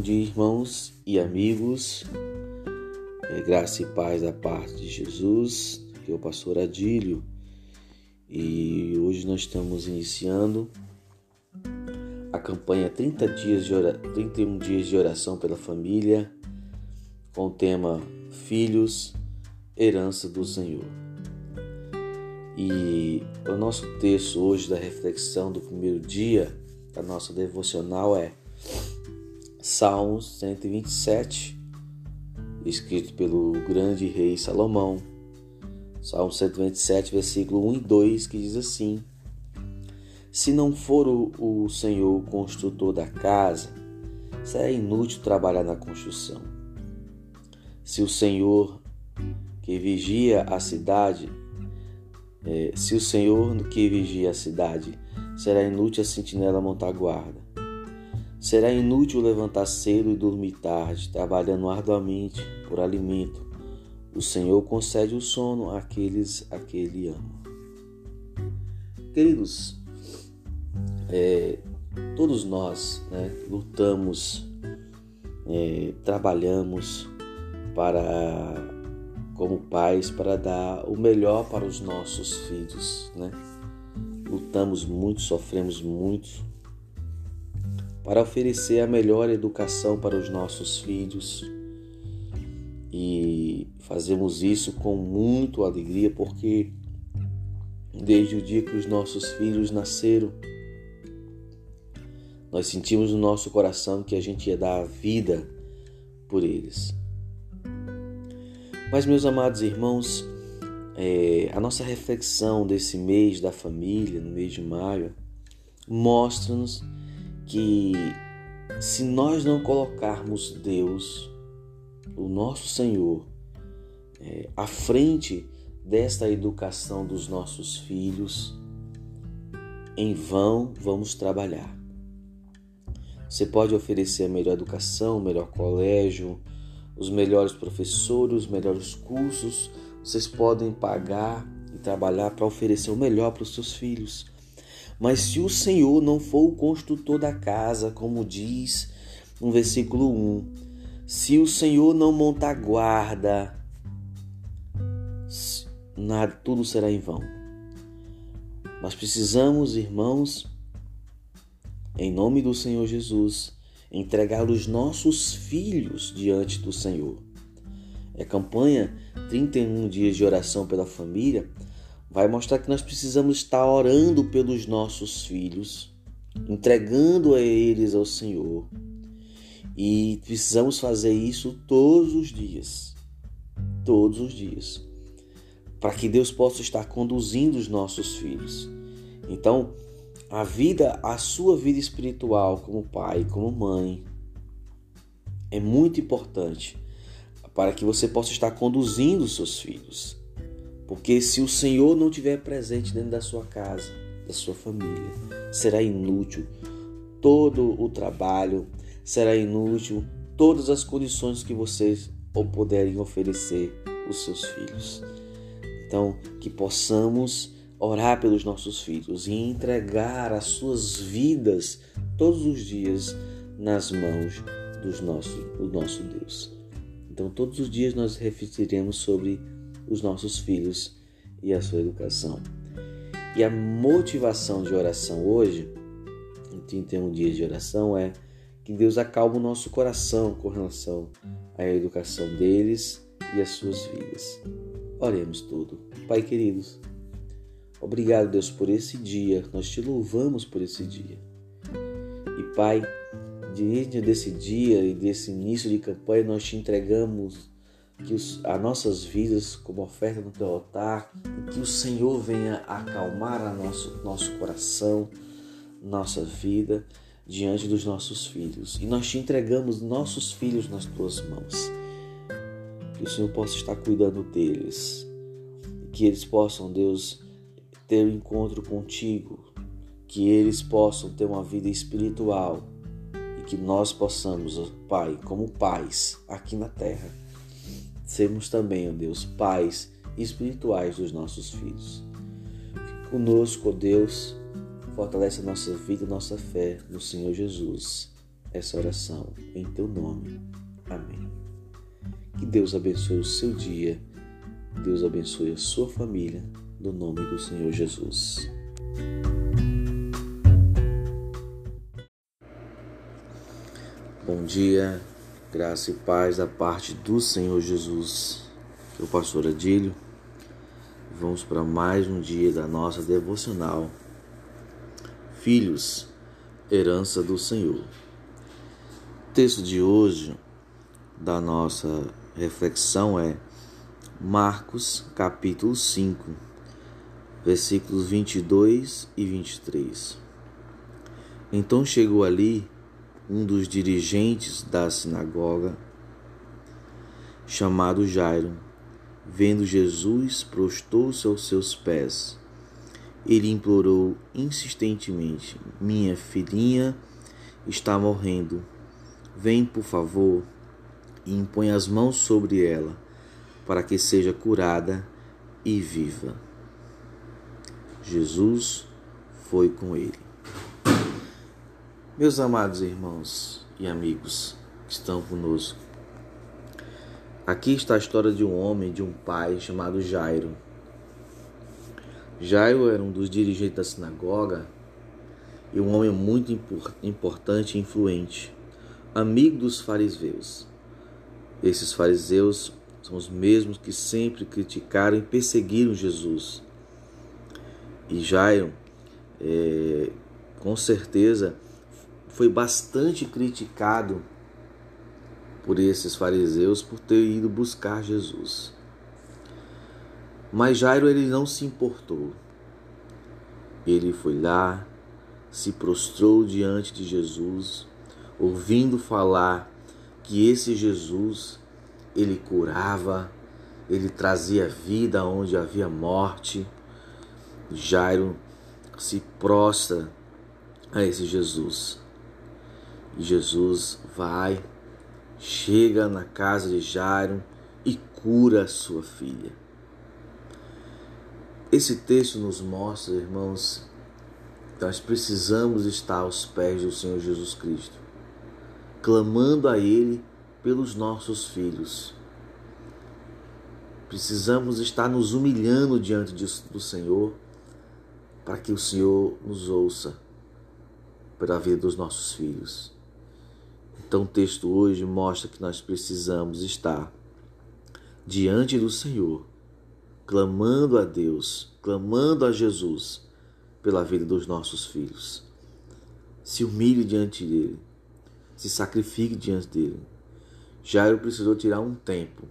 Bom dia, irmãos e amigos. É, graça e paz da parte de Jesus, que é o pastor Adílio. E hoje nós estamos iniciando a campanha 30 dias de 31 dias de oração pela família, com o tema Filhos, herança do Senhor. E o nosso texto hoje da reflexão do primeiro dia da nossa devocional é Salmos 127, escrito pelo grande rei Salomão. Salmo 127, versículo 1 e 2, que diz assim: Se não for o, Senhor o construtor da casa, será inútil trabalhar na construção. Se o Senhor que vigia a cidade, é, se o Senhor que vigia a cidade, será inútil a sentinela montar guarda. Será inútil levantar cedo e dormir tarde, trabalhando arduamente por alimento. O Senhor concede o sono àqueles a que Ele ama. Queridos, é, todos nós né, lutamos, é, trabalhamos para, como pais, para dar o melhor para os nossos filhos. Né? Lutamos muito, sofremos muito para oferecer a melhor educação para os nossos filhos. E fazemos isso com muito alegria porque desde o dia que os nossos filhos nasceram, nós sentimos no nosso coração que a gente ia dar a vida por eles. Mas, meus amados irmãos, é, a nossa reflexão desse mês da família, no mês de maio, mostra-nos que se nós não colocarmos Deus, o nosso Senhor, é, à frente desta educação dos nossos filhos, em vão vamos trabalhar. Você pode oferecer a melhor educação, o melhor colégio, os melhores professores, os melhores cursos. Vocês podem pagar e trabalhar para oferecer o melhor para os seus filhos. Mas se o Senhor não for o construtor da casa, como diz no versículo 1, se o Senhor não montar guarda, nada, tudo será em vão. Nós precisamos, irmãos, em nome do Senhor Jesus, entregar os nossos filhos diante do Senhor. É campanha 31 dias de oração pela família vai mostrar que nós precisamos estar orando pelos nossos filhos, entregando a eles ao Senhor. E precisamos fazer isso todos os dias. Todos os dias. Para que Deus possa estar conduzindo os nossos filhos. Então, a vida, a sua vida espiritual como pai, como mãe, é muito importante para que você possa estar conduzindo os seus filhos. Porque se o Senhor não estiver presente dentro da sua casa, da sua família, será inútil todo o trabalho, será inútil todas as condições que vocês ou puderem oferecer os seus filhos. Então, que possamos orar pelos nossos filhos e entregar as suas vidas todos os dias nas mãos dos nossos, do nosso Deus. Então, todos os dias nós refletiremos sobre os nossos filhos e a sua educação. E a motivação de oração hoje, em 31 dias de oração, é que Deus acalme o nosso coração com relação à educação deles e às suas vidas. Oremos tudo. Pai queridos, obrigado, Deus, por esse dia. Nós te louvamos por esse dia. E Pai, diante desse dia e desse início de campanha, nós te entregamos que os, as nossas vidas como oferta no teu altar, que o Senhor venha acalmar a nosso, nosso coração, nossa vida diante dos nossos filhos. E nós te entregamos nossos filhos nas tuas mãos. Que o Senhor possa estar cuidando deles. Que eles possam, Deus, ter um encontro contigo. Que eles possam ter uma vida espiritual. E que nós possamos, Pai, como pais aqui na terra, sermos também, ó Deus, pais espirituais dos nossos filhos. Fique conosco, ó Deus, fortalece a nossa vida e nossa fé no Senhor Jesus. essa oração em teu nome. Amém. Que Deus abençoe o seu dia, Deus abençoe a sua família, no nome do Senhor Jesus. Bom dia, graça e paz da parte do Senhor Jesus. Eu, pastor Adílio, vamos para mais um dia da nossa devocional. Filhos, herança do Senhor. O texto de hoje da nossa reflexão é Marcos, capítulo 5, versículos 22 e 23. Então chegou ali um dos dirigentes da sinagoga, chamado Jairo, vendo Jesus, prostou-se aos seus pés. Ele implorou insistentemente: Minha filhinha está morrendo. Vem, por favor, e impõe as mãos sobre ela, para que seja curada e viva. Jesus foi com ele. Meus amados irmãos e amigos que estão conosco, aqui está a história de um homem, de um pai chamado Jairo. Jairo era um dos dirigentes da sinagoga e um homem muito importante e influente, amigo dos fariseus. Esses fariseus são os mesmos que sempre criticaram e perseguiram Jesus. E Jairo, é, com certeza, foi bastante criticado por esses fariseus por ter ido buscar Jesus. Mas Jairo ele não se importou. Ele foi lá, se prostrou diante de Jesus, ouvindo falar que esse Jesus ele curava, ele trazia vida onde havia morte. Jairo se prostra a esse Jesus. Jesus vai, chega na casa de Jairo e cura a sua filha. Esse texto nos mostra, irmãos, que nós precisamos estar aos pés do Senhor Jesus Cristo, clamando a Ele pelos nossos filhos. Precisamos estar nos humilhando diante do Senhor para que o Senhor nos ouça pela vida dos nossos filhos. Então, o texto hoje mostra que nós precisamos estar diante do Senhor, clamando a Deus, clamando a Jesus pela vida dos nossos filhos. Se humilhe diante dele, se sacrifique diante dele. Jairo precisou tirar um tempo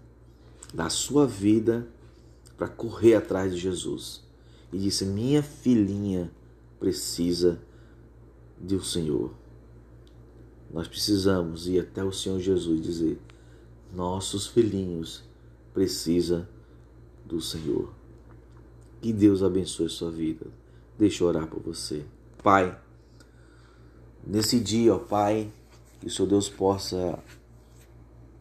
da sua vida para correr atrás de Jesus e disse: Minha filhinha precisa do Senhor. Nós precisamos ir até o Senhor Jesus dizer: nossos filhinhos precisa do Senhor. Que Deus abençoe sua vida. Deixa eu orar por você. Pai, nesse dia, ó Pai, que o Senhor Deus possa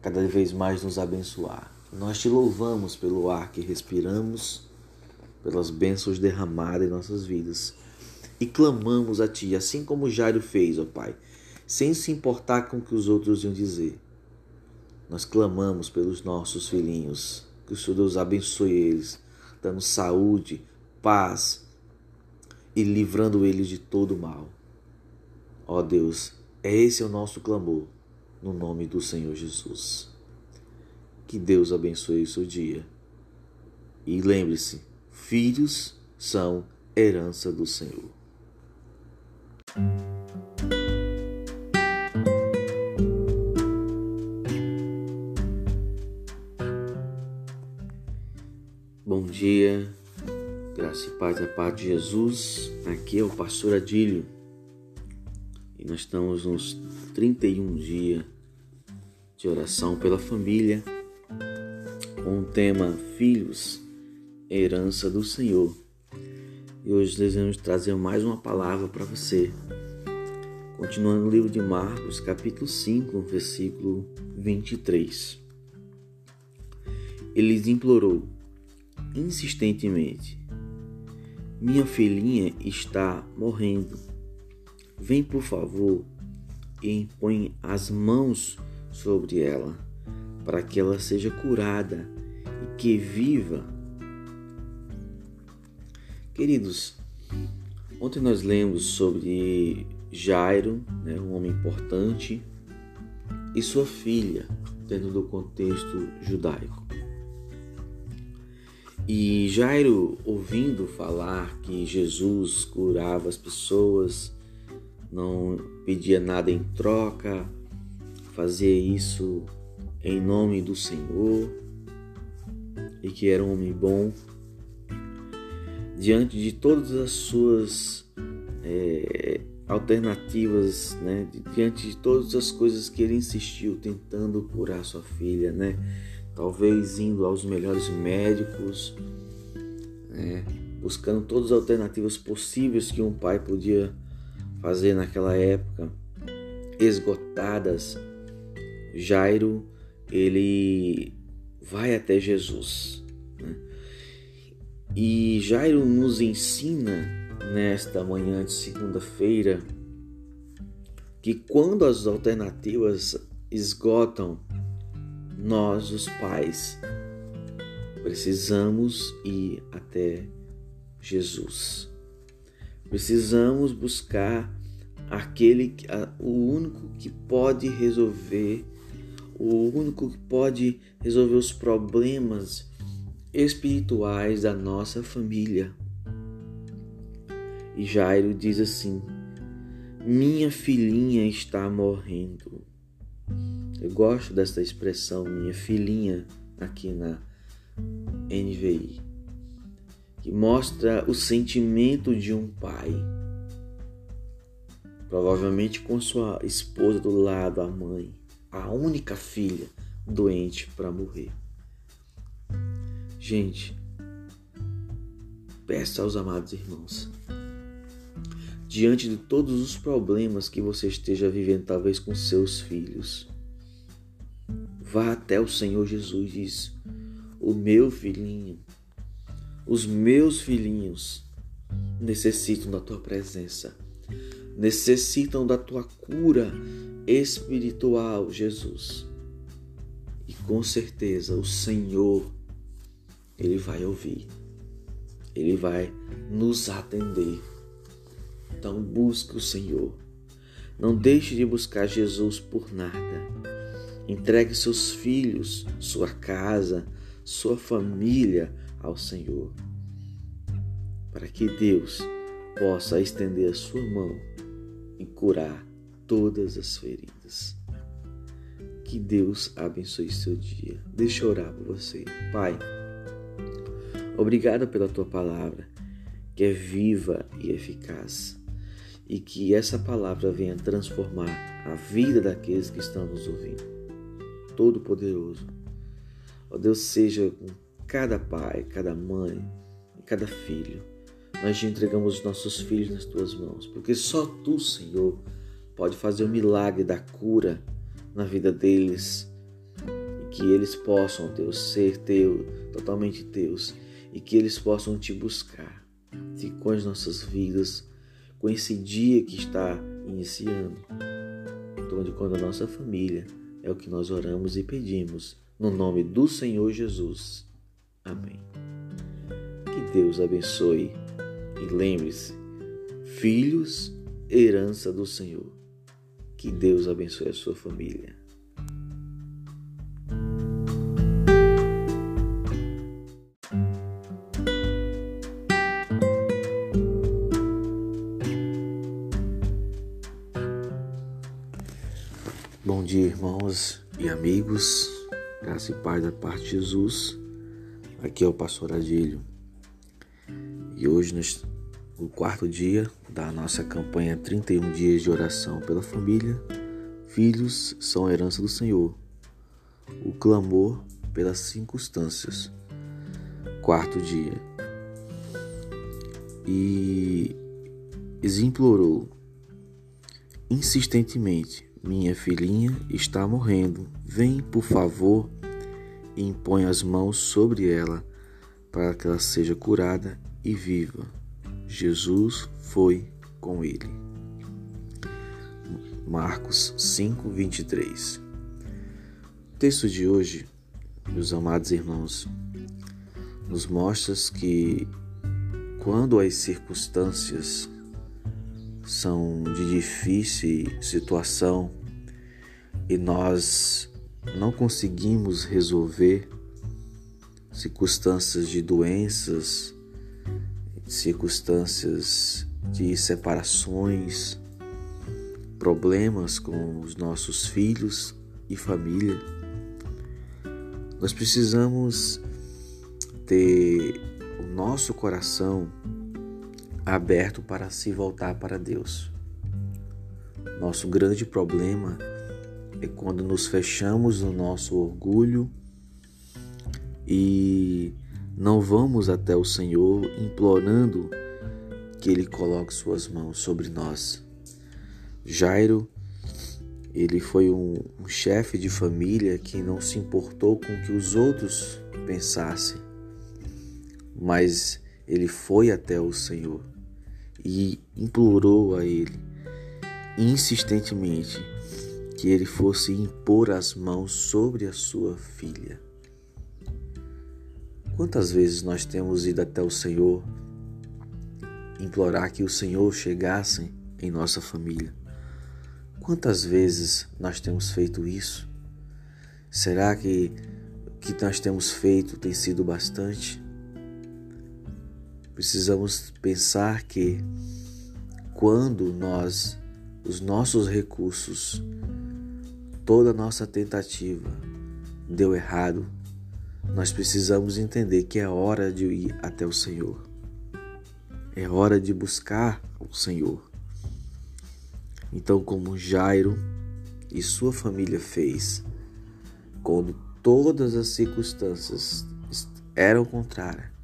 cada vez mais nos abençoar. Nós te louvamos pelo ar que respiramos, pelas bênçãos derramadas em nossas vidas. E clamamos a Ti, assim como Jairo fez, ó Pai sem se importar com o que os outros iam dizer. Nós clamamos pelos nossos filhinhos, que o Senhor Deus abençoe eles, dando saúde, paz e livrando eles de todo mal. Ó Deus, é esse o nosso clamor, no nome do Senhor Jesus. Que Deus abençoe o seu dia. E lembre-se, filhos são herança do Senhor. Dia, graça e paz da paz de Jesus. Aqui é o pastor Adílio e nós estamos nos 31 dias de oração pela família com o tema Filhos, herança do Senhor. E hoje desejamos trazer mais uma palavra para você. Continuando no livro de Marcos, capítulo 5, versículo 23. Ele implorou: insistentemente: Minha filhinha está morrendo. Vem, por favor, e impõe as mãos sobre ela, para que ela seja curada e que viva. Queridos, ontem nós lemos sobre Jairo, né, um homem importante, e sua filha, dentro do contexto judaico. E Jairo, ouvindo falar que Jesus curava as pessoas, não pedia nada em troca, fazia isso em nome do Senhor e que era um homem bom, diante de todas as suas é, alternativas, né? diante de todas as coisas que ele insistiu tentando curar sua filha, né? Talvez indo aos melhores médicos, né? buscando todas as alternativas possíveis que um pai podia fazer naquela época, esgotadas. Jairo ele vai até Jesus. Né? E Jairo nos ensina nesta manhã de segunda-feira que quando as alternativas esgotam, nós, os pais, precisamos ir até Jesus. Precisamos buscar aquele, o único que pode resolver, o único que pode resolver os problemas espirituais da nossa família. E Jairo diz assim: Minha filhinha está morrendo. Eu gosto dessa expressão, minha filhinha, aqui na NVI, que mostra o sentimento de um pai, provavelmente com sua esposa do lado, a mãe, a única filha doente para morrer. Gente, peço aos amados irmãos diante de todos os problemas que você esteja vivendo, talvez com seus filhos. Vá até o Senhor Jesus e diz: O meu filhinho, os meus filhinhos necessitam da tua presença, necessitam da tua cura espiritual, Jesus. E com certeza o Senhor, Ele vai ouvir, Ele vai nos atender então busque o Senhor. Não deixe de buscar Jesus por nada. Entregue seus filhos, sua casa, sua família ao Senhor, para que Deus possa estender a sua mão e curar todas as feridas. Que Deus abençoe seu dia. Deixa eu orar por você. Pai, obrigado pela tua palavra, que é viva e eficaz e que essa palavra venha transformar a vida daqueles que estão nos ouvindo. Todo-Poderoso. Ó Deus, seja com cada pai, cada mãe, cada filho. Nós te entregamos os nossos filhos nas tuas mãos, porque só tu, Senhor, pode fazer o milagre da cura na vida deles e que eles possam, Deus, ser teu, totalmente teus e que eles possam te buscar. Fique com as nossas vidas com esse dia que está iniciando. Onde quando a nossa família é o que nós oramos e pedimos no nome do Senhor Jesus. Amém. Que Deus abençoe e lembre-se, filhos, herança do Senhor. Que Deus abençoe a sua família. Bom dia, irmãos e amigos. Graça e paz da parte de Jesus. Aqui é o pastor Adílio. E hoje, no quarto dia da nossa campanha 31 dias de oração pela família, filhos são herança do Senhor. O clamor pelas circunstâncias. Quarto dia. E implorou insistentemente minha filhinha está morrendo. Vem, por favor, e impõe as mãos sobre ela para que ela seja curada e viva. Jesus foi com ele. Marcos 5, 23. O texto de hoje, meus amados irmãos, nos mostra que quando as circunstâncias são de difícil situação e nós não conseguimos resolver circunstâncias de doenças, circunstâncias de separações, problemas com os nossos filhos e família, nós precisamos ter o nosso coração aberto para se voltar para Deus. Nosso grande problema é quando nos fechamos no nosso orgulho e não vamos até o Senhor implorando que Ele coloque Suas mãos sobre nós. Jairo, ele foi um, um chefe de família que não se importou com o que os outros pensassem, mas ele foi até o Senhor e implorou a ele insistentemente que ele fosse impor as mãos sobre a sua filha. Quantas vezes nós temos ido até o Senhor implorar que o Senhor chegasse em nossa família? Quantas vezes nós temos feito isso? Será que o que nós temos feito tem sido bastante? Precisamos pensar que quando nós, os nossos recursos, toda nossa tentativa deu errado, nós precisamos entender que é hora de ir até o Senhor. É hora de buscar o Senhor. Então, como Jairo e sua família fez, quando todas as circunstâncias eram contrárias,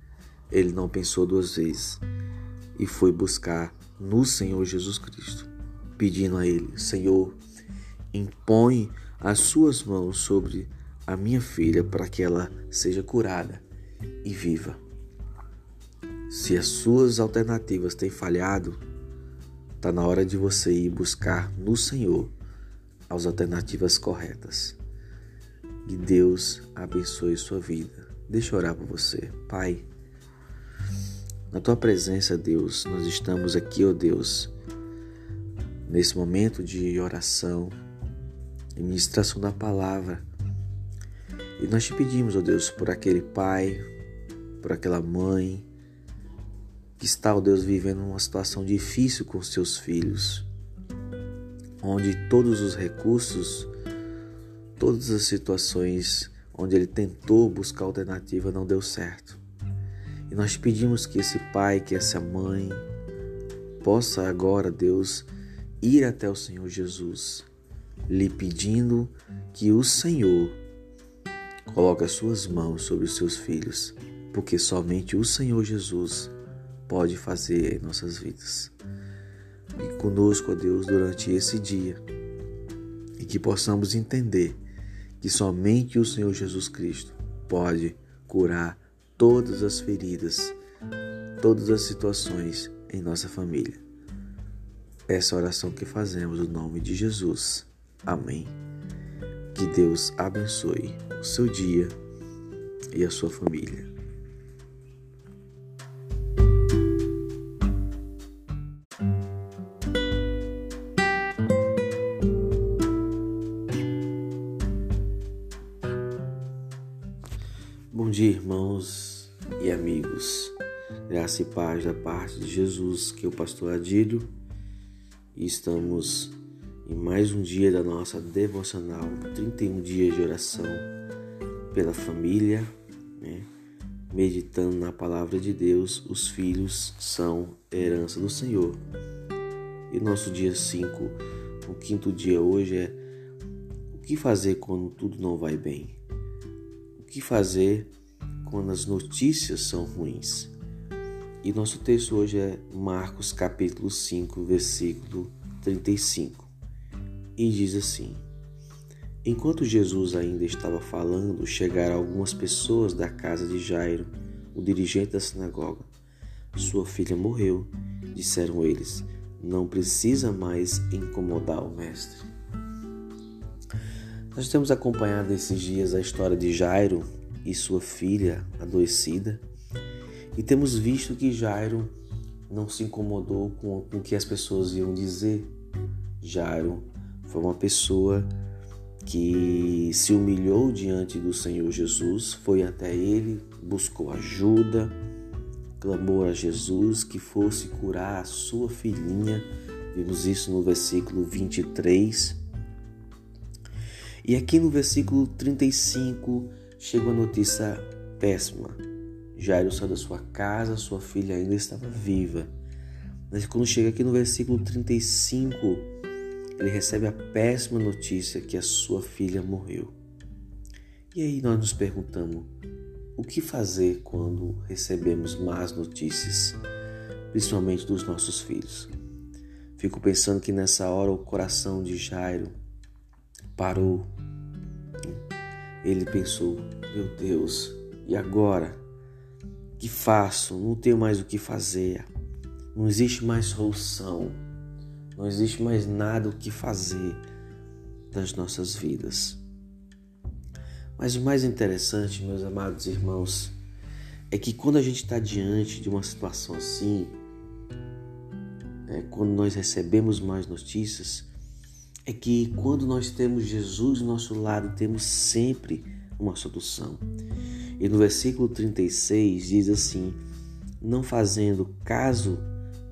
ele não pensou duas vezes e foi buscar no Senhor Jesus Cristo, pedindo a ele: Senhor, impõe as suas mãos sobre a minha filha para que ela seja curada e viva. Se as suas alternativas têm falhado, Está na hora de você ir buscar no Senhor as alternativas corretas. Que Deus abençoe sua vida. Deixa eu orar por você. Pai, na tua presença, Deus, nós estamos aqui, ó oh Deus, nesse momento de oração e ministração da palavra. E nós te pedimos, ó oh Deus, por aquele pai, por aquela mãe, que está, ó Deus, vivendo uma situação difícil com seus filhos, onde todos os recursos, todas as situações onde ele tentou buscar alternativa não deu certo. Nós pedimos que esse pai, que essa mãe, possa agora, Deus, ir até o Senhor Jesus, lhe pedindo que o Senhor coloque as suas mãos sobre os seus filhos, porque somente o Senhor Jesus pode fazer em nossas vidas. E conosco, ó Deus, durante esse dia. E que possamos entender que somente o Senhor Jesus Cristo pode curar todas as feridas, todas as situações em nossa família. Essa oração que fazemos no nome de Jesus. Amém. Que Deus abençoe o seu dia e a sua família. Bom dia, irmãos e amigos. Graça e paz da parte de Jesus, que é o pastor Adílio, e estamos em mais um dia da nossa devocional, 31 dias de oração pela família, né? meditando na palavra de Deus, os filhos são herança do Senhor. E nosso dia 5, o quinto dia hoje é o que fazer quando tudo não vai bem? que fazer quando as notícias são ruins. E nosso texto hoje é Marcos capítulo 5, versículo 35. E diz assim: Enquanto Jesus ainda estava falando, chegaram algumas pessoas da casa de Jairo, o dirigente da sinagoga. Sua filha morreu, disseram eles. não precisa mais incomodar o Mestre. Nós temos acompanhado esses dias a história de Jairo e sua filha adoecida e temos visto que Jairo não se incomodou com o que as pessoas iam dizer. Jairo foi uma pessoa que se humilhou diante do Senhor Jesus, foi até ele, buscou ajuda, clamou a Jesus que fosse curar a sua filhinha. Vimos isso no versículo 23. E aqui no versículo 35 chega uma notícia péssima. Jairo saiu da sua casa, sua filha ainda estava viva. Mas quando chega aqui no versículo 35, ele recebe a péssima notícia que a sua filha morreu. E aí nós nos perguntamos: o que fazer quando recebemos más notícias, principalmente dos nossos filhos? Fico pensando que nessa hora o coração de Jairo parou. Ele pensou: meu Deus, e agora? Que faço? Não tenho mais o que fazer. Não existe mais solução. Não existe mais nada o que fazer das nossas vidas. Mas o mais interessante, meus amados irmãos, é que quando a gente está diante de uma situação assim, é, quando nós recebemos mais notícias, é que quando nós temos Jesus ao nosso lado, temos sempre uma solução. E no versículo 36 diz assim: Não fazendo caso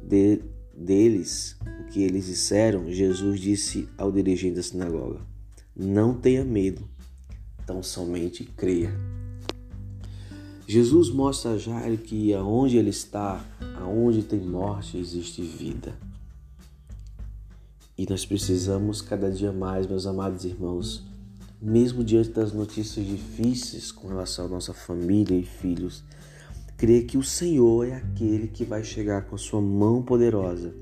de, deles o que eles disseram, Jesus disse ao dirigente da sinagoga: Não tenha medo, tão somente creia. Jesus mostra a Jairo que aonde ele está, aonde tem morte, existe vida. E nós precisamos cada dia mais, meus amados irmãos, mesmo diante das notícias difíceis com relação à nossa família e filhos, crer que o Senhor é aquele que vai chegar com a sua mão poderosa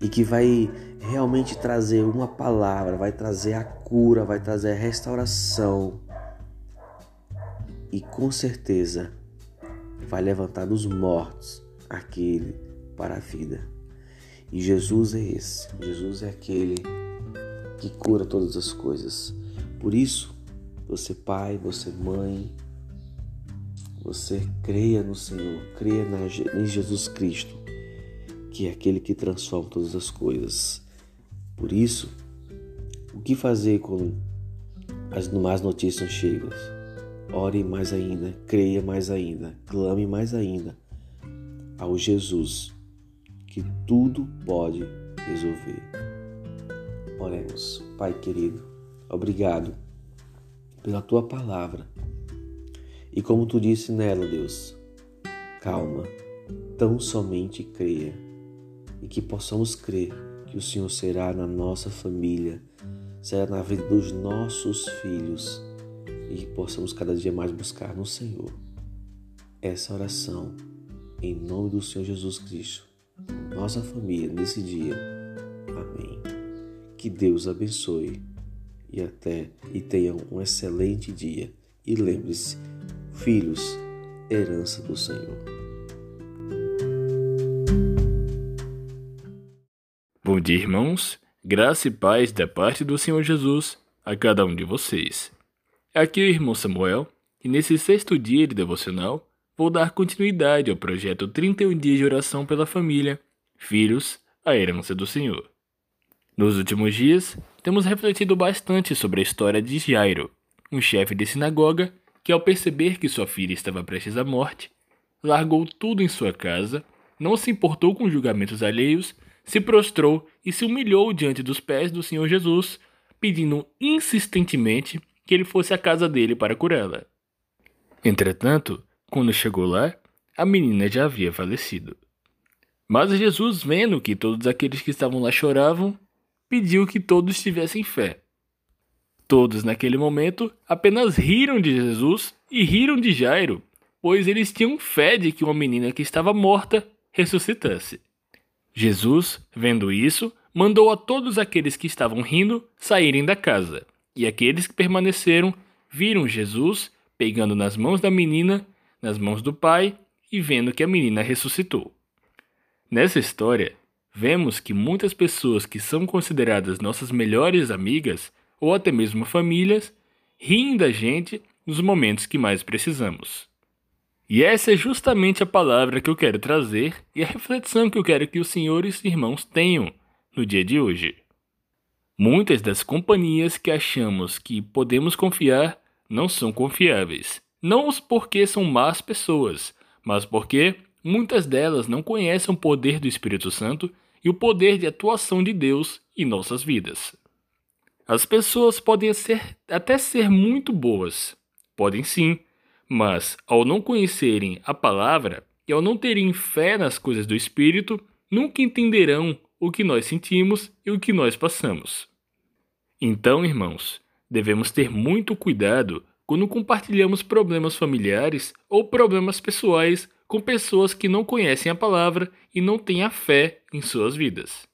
e que vai realmente trazer uma palavra, vai trazer a cura, vai trazer a restauração e com certeza vai levantar dos mortos aquele para a vida. E Jesus é esse, Jesus é aquele que cura todas as coisas. Por isso, você pai, você mãe, você creia no Senhor, creia em Jesus Cristo, que é aquele que transforma todas as coisas. Por isso, o que fazer quando as más notícias chegam? Ore mais ainda, creia mais ainda, clame mais ainda ao Jesus que tudo pode resolver. Oremos. Pai querido, obrigado pela tua palavra. E como tu disse nela, Deus, calma, tão somente creia e que possamos crer que o Senhor será na nossa família, será na vida dos nossos filhos e que possamos cada dia mais buscar no Senhor essa oração em nome do Senhor Jesus Cristo, nossa família nesse dia. Amém. Que Deus abençoe e até e tenham um excelente dia. E lembre-se, filhos, herança do Senhor. Bom dia, irmãos. Graça e paz da parte do Senhor Jesus a cada um de vocês. Aqui é o irmão Samuel e nesse sexto dia de devocional vou dar continuidade ao projeto 31 dias de oração pela família, filhos, a herança do Senhor. Nos últimos dias, temos refletido bastante sobre a história de Jairo, um chefe de sinagoga que, ao perceber que sua filha estava prestes à morte, largou tudo em sua casa, não se importou com julgamentos alheios, se prostrou e se humilhou diante dos pés do Senhor Jesus, pedindo insistentemente que ele fosse à casa dele para curá-la. Entretanto, quando chegou lá, a menina já havia falecido. Mas Jesus, vendo que todos aqueles que estavam lá choravam, pediu que todos tivessem fé. Todos naquele momento apenas riram de Jesus e riram de Jairo, pois eles tinham fé de que uma menina que estava morta ressuscitasse. Jesus, vendo isso, mandou a todos aqueles que estavam rindo saírem da casa, e aqueles que permaneceram viram Jesus pegando nas mãos da menina, nas mãos do pai e vendo que a menina ressuscitou. Nessa história, vemos que muitas pessoas que são consideradas nossas melhores amigas ou até mesmo famílias riem da gente nos momentos que mais precisamos. E essa é justamente a palavra que eu quero trazer e a reflexão que eu quero que os senhores irmãos tenham no dia de hoje. Muitas das companhias que achamos que podemos confiar não são confiáveis. Não porque são más pessoas, mas porque muitas delas não conhecem o poder do Espírito Santo e o poder de atuação de Deus em nossas vidas. As pessoas podem ser, até ser muito boas, podem sim, mas ao não conhecerem a palavra e ao não terem fé nas coisas do Espírito, nunca entenderão o que nós sentimos e o que nós passamos. Então, irmãos, devemos ter muito cuidado quando compartilhamos problemas familiares ou problemas pessoais com pessoas que não conhecem a palavra e não têm a fé em suas vidas.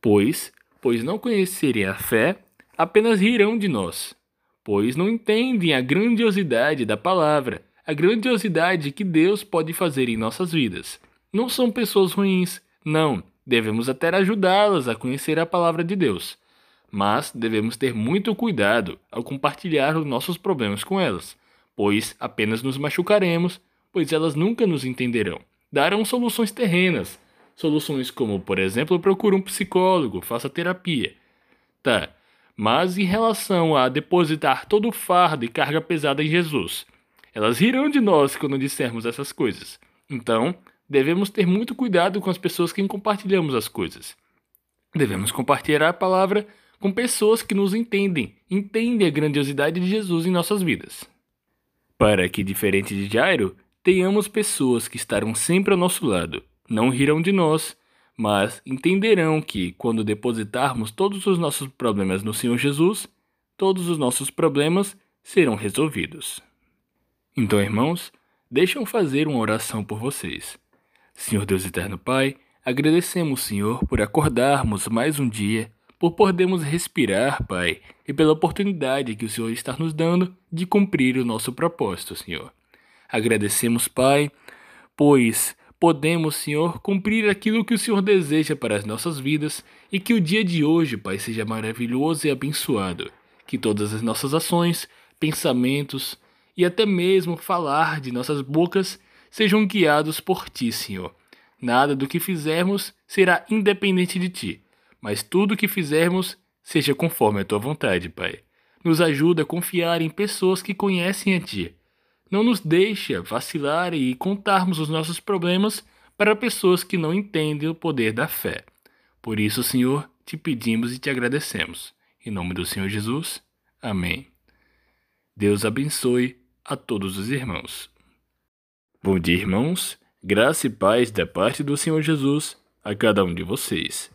Pois, pois não conhecerem a fé, apenas rirão de nós, pois não entendem a grandiosidade da palavra, a grandiosidade que Deus pode fazer em nossas vidas. Não são pessoas ruins, não, devemos até ajudá-las a conhecer a palavra de Deus. Mas devemos ter muito cuidado ao compartilhar os nossos problemas com elas, pois apenas nos machucaremos, pois elas nunca nos entenderão. Darão soluções terrenas, soluções como, por exemplo, procure um psicólogo, faça terapia. Tá, mas em relação a depositar todo o fardo e carga pesada em Jesus, elas rirão de nós quando dissermos essas coisas. Então, devemos ter muito cuidado com as pessoas que compartilhamos as coisas. Devemos compartilhar a palavra com pessoas que nos entendem, entendem a grandiosidade de Jesus em nossas vidas. Para que, diferente de Jairo, tenhamos pessoas que estarão sempre ao nosso lado, não rirão de nós, mas entenderão que, quando depositarmos todos os nossos problemas no Senhor Jesus, todos os nossos problemas serão resolvidos. Então, irmãos, deixem eu fazer uma oração por vocês. Senhor Deus Eterno Pai, agradecemos, Senhor, por acordarmos mais um dia, por podermos respirar, Pai, e pela oportunidade que o Senhor está nos dando de cumprir o nosso propósito, Senhor. Agradecemos, Pai, pois podemos, Senhor, cumprir aquilo que o Senhor deseja para as nossas vidas e que o dia de hoje, Pai, seja maravilhoso e abençoado. Que todas as nossas ações, pensamentos e até mesmo falar de nossas bocas sejam guiados por Ti, Senhor. Nada do que fizermos será independente de Ti, mas tudo o que fizermos seja conforme a Tua vontade, Pai. Nos ajuda a confiar em pessoas que conhecem a Ti não nos deixa vacilar e contarmos os nossos problemas para pessoas que não entendem o poder da fé. Por isso, Senhor, te pedimos e te agradecemos. Em nome do Senhor Jesus. Amém. Deus abençoe a todos os irmãos. Bom dia, irmãos. Graça e paz da parte do Senhor Jesus a cada um de vocês.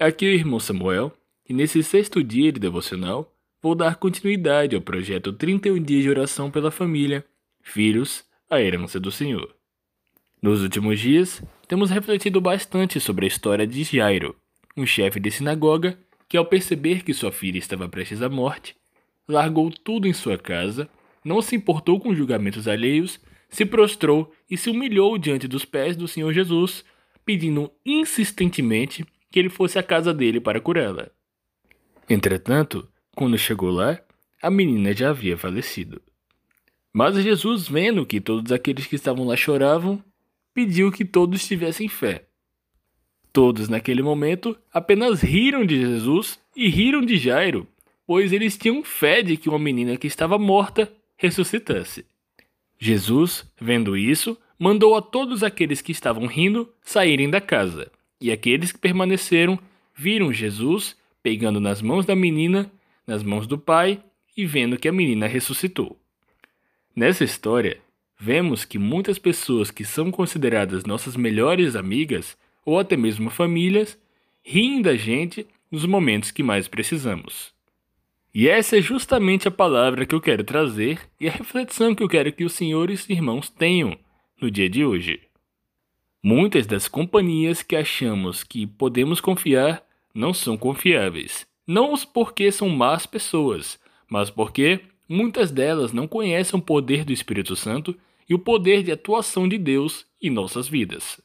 Aqui é o irmão Samuel, e nesse sexto dia de devocional, vou dar continuidade ao projeto 31 Dias de Oração pela Família filhos, a herança do Senhor. Nos últimos dias, temos refletido bastante sobre a história de Jairo, um chefe de sinagoga que, ao perceber que sua filha estava prestes à morte, largou tudo em sua casa, não se importou com julgamentos alheios, se prostrou e se humilhou diante dos pés do Senhor Jesus, pedindo insistentemente que ele fosse à casa dele para curá-la. Entretanto, quando chegou lá, a menina já havia falecido. Mas Jesus, vendo que todos aqueles que estavam lá choravam, pediu que todos tivessem fé. Todos naquele momento apenas riram de Jesus e riram de Jairo, pois eles tinham fé de que uma menina que estava morta ressuscitasse. Jesus, vendo isso, mandou a todos aqueles que estavam rindo saírem da casa, e aqueles que permaneceram viram Jesus pegando nas mãos da menina, nas mãos do pai, e vendo que a menina ressuscitou. Nessa história, vemos que muitas pessoas que são consideradas nossas melhores amigas ou até mesmo famílias riem da gente nos momentos que mais precisamos. E essa é justamente a palavra que eu quero trazer e a reflexão que eu quero que os senhores e irmãos tenham no dia de hoje. Muitas das companhias que achamos que podemos confiar não são confiáveis. Não porque são más pessoas, mas porque muitas delas não conhecem o poder do Espírito Santo e o poder de atuação de Deus em nossas vidas.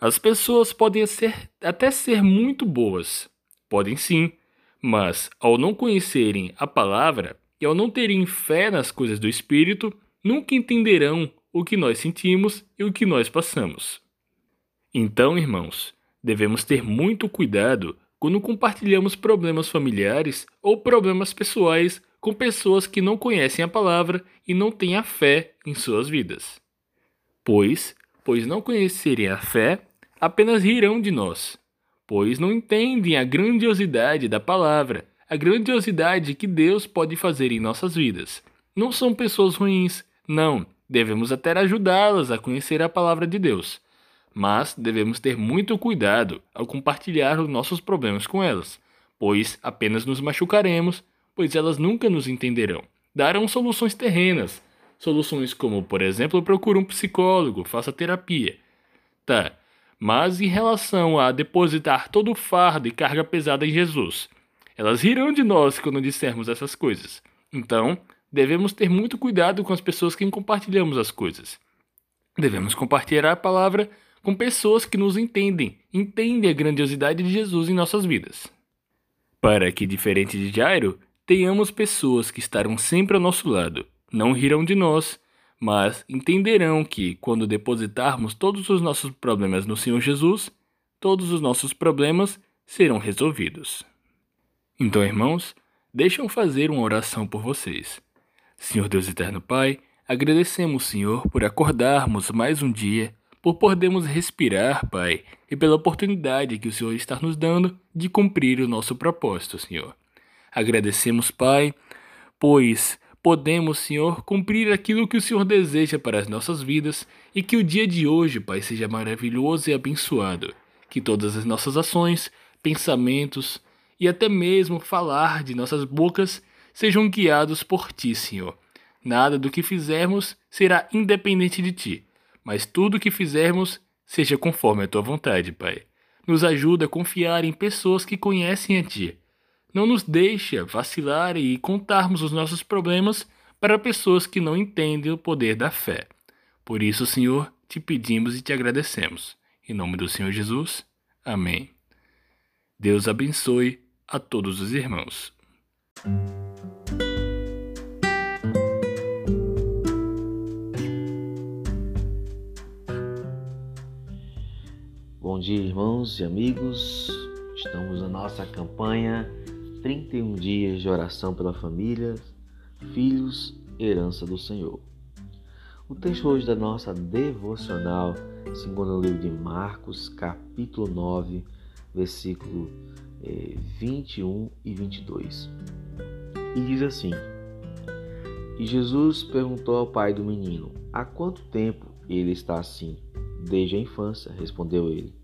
As pessoas podem ser, até ser muito boas, podem sim, mas ao não conhecerem a palavra e ao não terem fé nas coisas do Espírito, nunca entenderão o que nós sentimos e o que nós passamos. Então, irmãos, devemos ter muito cuidado quando compartilhamos problemas familiares ou problemas pessoais com pessoas que não conhecem a palavra e não têm a fé em suas vidas. Pois, pois não conhecerem a fé, apenas rirão de nós, pois não entendem a grandiosidade da palavra, a grandiosidade que Deus pode fazer em nossas vidas. Não são pessoas ruins, não, devemos até ajudá-las a conhecer a palavra de Deus. Mas devemos ter muito cuidado ao compartilhar os nossos problemas com elas, pois apenas nos machucaremos, pois elas nunca nos entenderão. Darão soluções terrenas, soluções como, por exemplo, procure um psicólogo, faça terapia. Tá, mas em relação a depositar todo o fardo e carga pesada em Jesus, elas rirão de nós quando dissermos essas coisas. Então, devemos ter muito cuidado com as pessoas que compartilhamos as coisas. Devemos compartilhar a palavra com pessoas que nos entendem, entendem a grandiosidade de Jesus em nossas vidas. Para que, diferente de Jairo, tenhamos pessoas que estarão sempre ao nosso lado, não rirão de nós, mas entenderão que, quando depositarmos todos os nossos problemas no Senhor Jesus, todos os nossos problemas serão resolvidos. Então, irmãos, deixam fazer uma oração por vocês. Senhor Deus Eterno Pai, agradecemos, Senhor, por acordarmos mais um dia, por podermos respirar, Pai, e pela oportunidade que o Senhor está nos dando de cumprir o nosso propósito, Senhor. Agradecemos, Pai, pois podemos, Senhor, cumprir aquilo que o Senhor deseja para as nossas vidas e que o dia de hoje, Pai, seja maravilhoso e abençoado. Que todas as nossas ações, pensamentos e até mesmo falar de nossas bocas sejam guiados por Ti, Senhor. Nada do que fizermos será independente de Ti, mas tudo o que fizermos seja conforme a Tua vontade, Pai. Nos ajuda a confiar em pessoas que conhecem a Ti não nos deixa vacilar e contarmos os nossos problemas para pessoas que não entendem o poder da fé. Por isso, Senhor, te pedimos e te agradecemos. Em nome do Senhor Jesus. Amém. Deus abençoe a todos os irmãos. Bom dia, irmãos e amigos. Estamos na nossa campanha 31 dias de oração pela família, filhos, herança do Senhor. O texto hoje da nossa devocional, segundo o livro de Marcos, capítulo 9, versículo eh, 21 e 22. E diz assim: E Jesus perguntou ao pai do menino: Há quanto tempo ele está assim? Desde a infância, respondeu ele.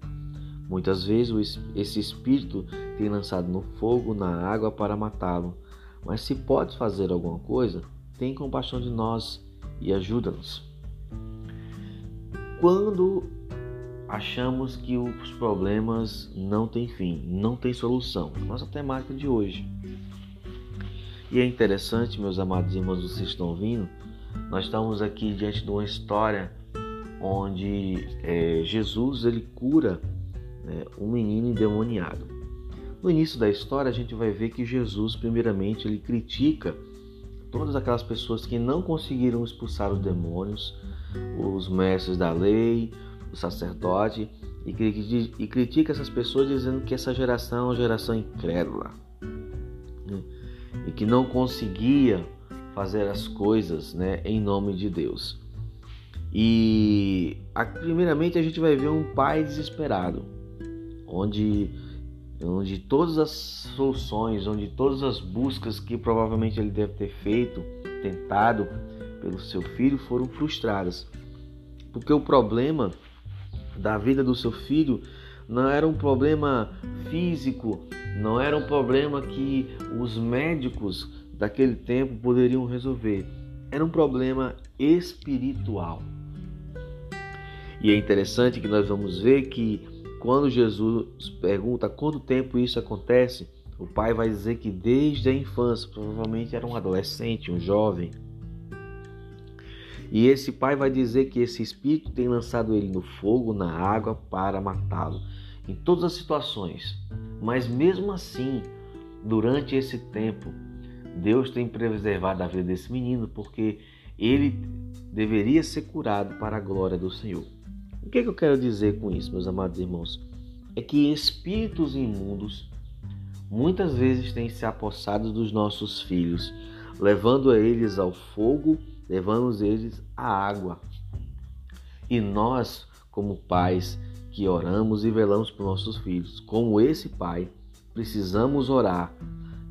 Muitas vezes esse espírito tem lançado no fogo, na água para matá-lo. Mas se podes fazer alguma coisa, tem compaixão de nós e ajuda-nos. Quando achamos que os problemas não têm fim, não têm solução, nossa temática de hoje. E é interessante, meus amados irmãos, vocês estão ouvindo, nós estamos aqui diante de uma história onde é, Jesus ele cura né, um menino endemoniado. No início da história, a gente vai ver que Jesus, primeiramente, ele critica todas aquelas pessoas que não conseguiram expulsar os demônios, os mestres da lei, o sacerdote, e critica essas pessoas dizendo que essa geração é uma geração incrédula né? e que não conseguia fazer as coisas né, em nome de Deus. E primeiramente a gente vai ver um pai desesperado, onde, onde todas as soluções, onde todas as buscas que provavelmente ele deve ter feito, tentado pelo seu filho, foram frustradas. Porque o problema da vida do seu filho não era um problema físico, não era um problema que os médicos daquele tempo poderiam resolver. Era um problema espiritual. E é interessante que nós vamos ver que quando Jesus pergunta quanto tempo isso acontece, o pai vai dizer que desde a infância, provavelmente era um adolescente, um jovem. E esse pai vai dizer que esse espírito tem lançado ele no fogo, na água, para matá-lo. Em todas as situações. Mas mesmo assim, durante esse tempo, Deus tem preservado a vida desse menino porque ele deveria ser curado para a glória do Senhor. O que, é que eu quero dizer com isso, meus amados irmãos? É que espíritos imundos muitas vezes têm se apossado dos nossos filhos, levando eles ao fogo, levando eles à água. E nós, como pais que oramos e velamos por nossos filhos, como esse pai, precisamos orar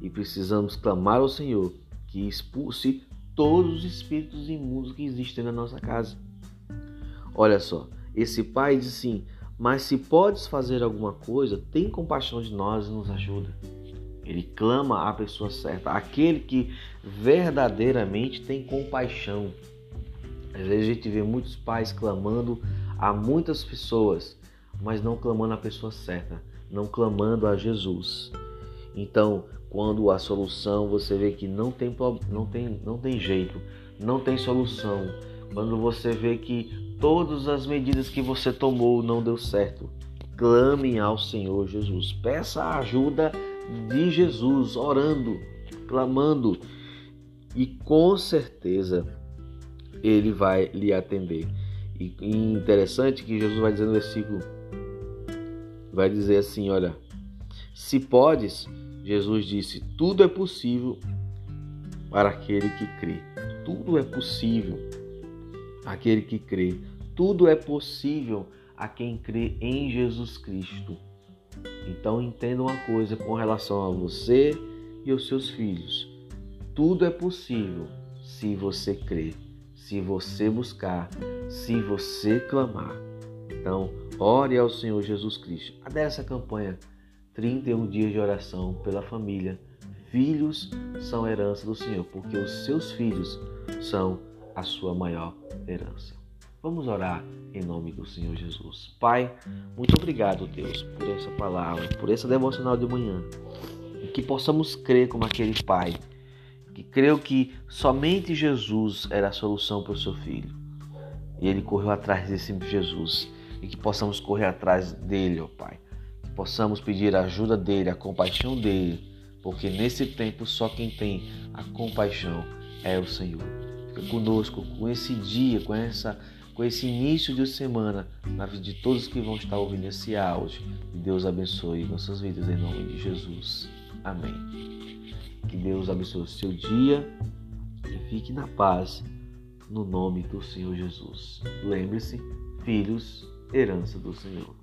e precisamos clamar ao Senhor que expulse todos os espíritos imundos que existem na nossa casa. Olha só, esse pai diz assim: Mas se podes fazer alguma coisa, tem compaixão de nós e nos ajuda. Ele clama à pessoa certa, aquele que verdadeiramente tem compaixão. Às vezes a gente vê muitos pais clamando a muitas pessoas, mas não clamando a pessoa certa, não clamando a Jesus. Então, quando a solução você vê que não tem, não tem, não tem jeito, não tem solução, quando você vê que todas as medidas que você tomou não deu certo, clame ao Senhor Jesus. Peça a ajuda de Jesus, orando, clamando, e com certeza ele vai lhe atender. E interessante que Jesus vai dizer no versículo, vai dizer assim, olha, se podes, Jesus disse, tudo é possível para aquele que crê. Tudo é possível aquele que crê. Tudo é possível a quem crê em Jesus Cristo. Então entenda uma coisa com relação a você e os seus filhos. Tudo é possível se você crer, se você buscar, se você clamar. Então, ore ao Senhor Jesus Cristo. Adere essa campanha 31 dias de oração pela família. Filhos são herança do Senhor, porque os seus filhos são a sua maior herança. Vamos orar em nome do Senhor Jesus. Pai, muito obrigado, Deus, por essa palavra, por essa devocional de manhã. E que possamos crer como aquele pai que creu que somente Jesus era a solução para o seu filho. E ele correu atrás desse Jesus. E que possamos correr atrás dele, ó Pai. Que possamos pedir a ajuda dele, a compaixão dele. Porque nesse tempo só quem tem a compaixão é o Senhor. Conosco com esse dia, com essa com esse início de semana na vida de todos que vão estar ouvindo esse áudio. Que Deus abençoe nossas vidas em nome de Jesus. Amém. Que Deus abençoe o seu dia e fique na paz no nome do Senhor Jesus. Lembre-se, filhos, herança do Senhor.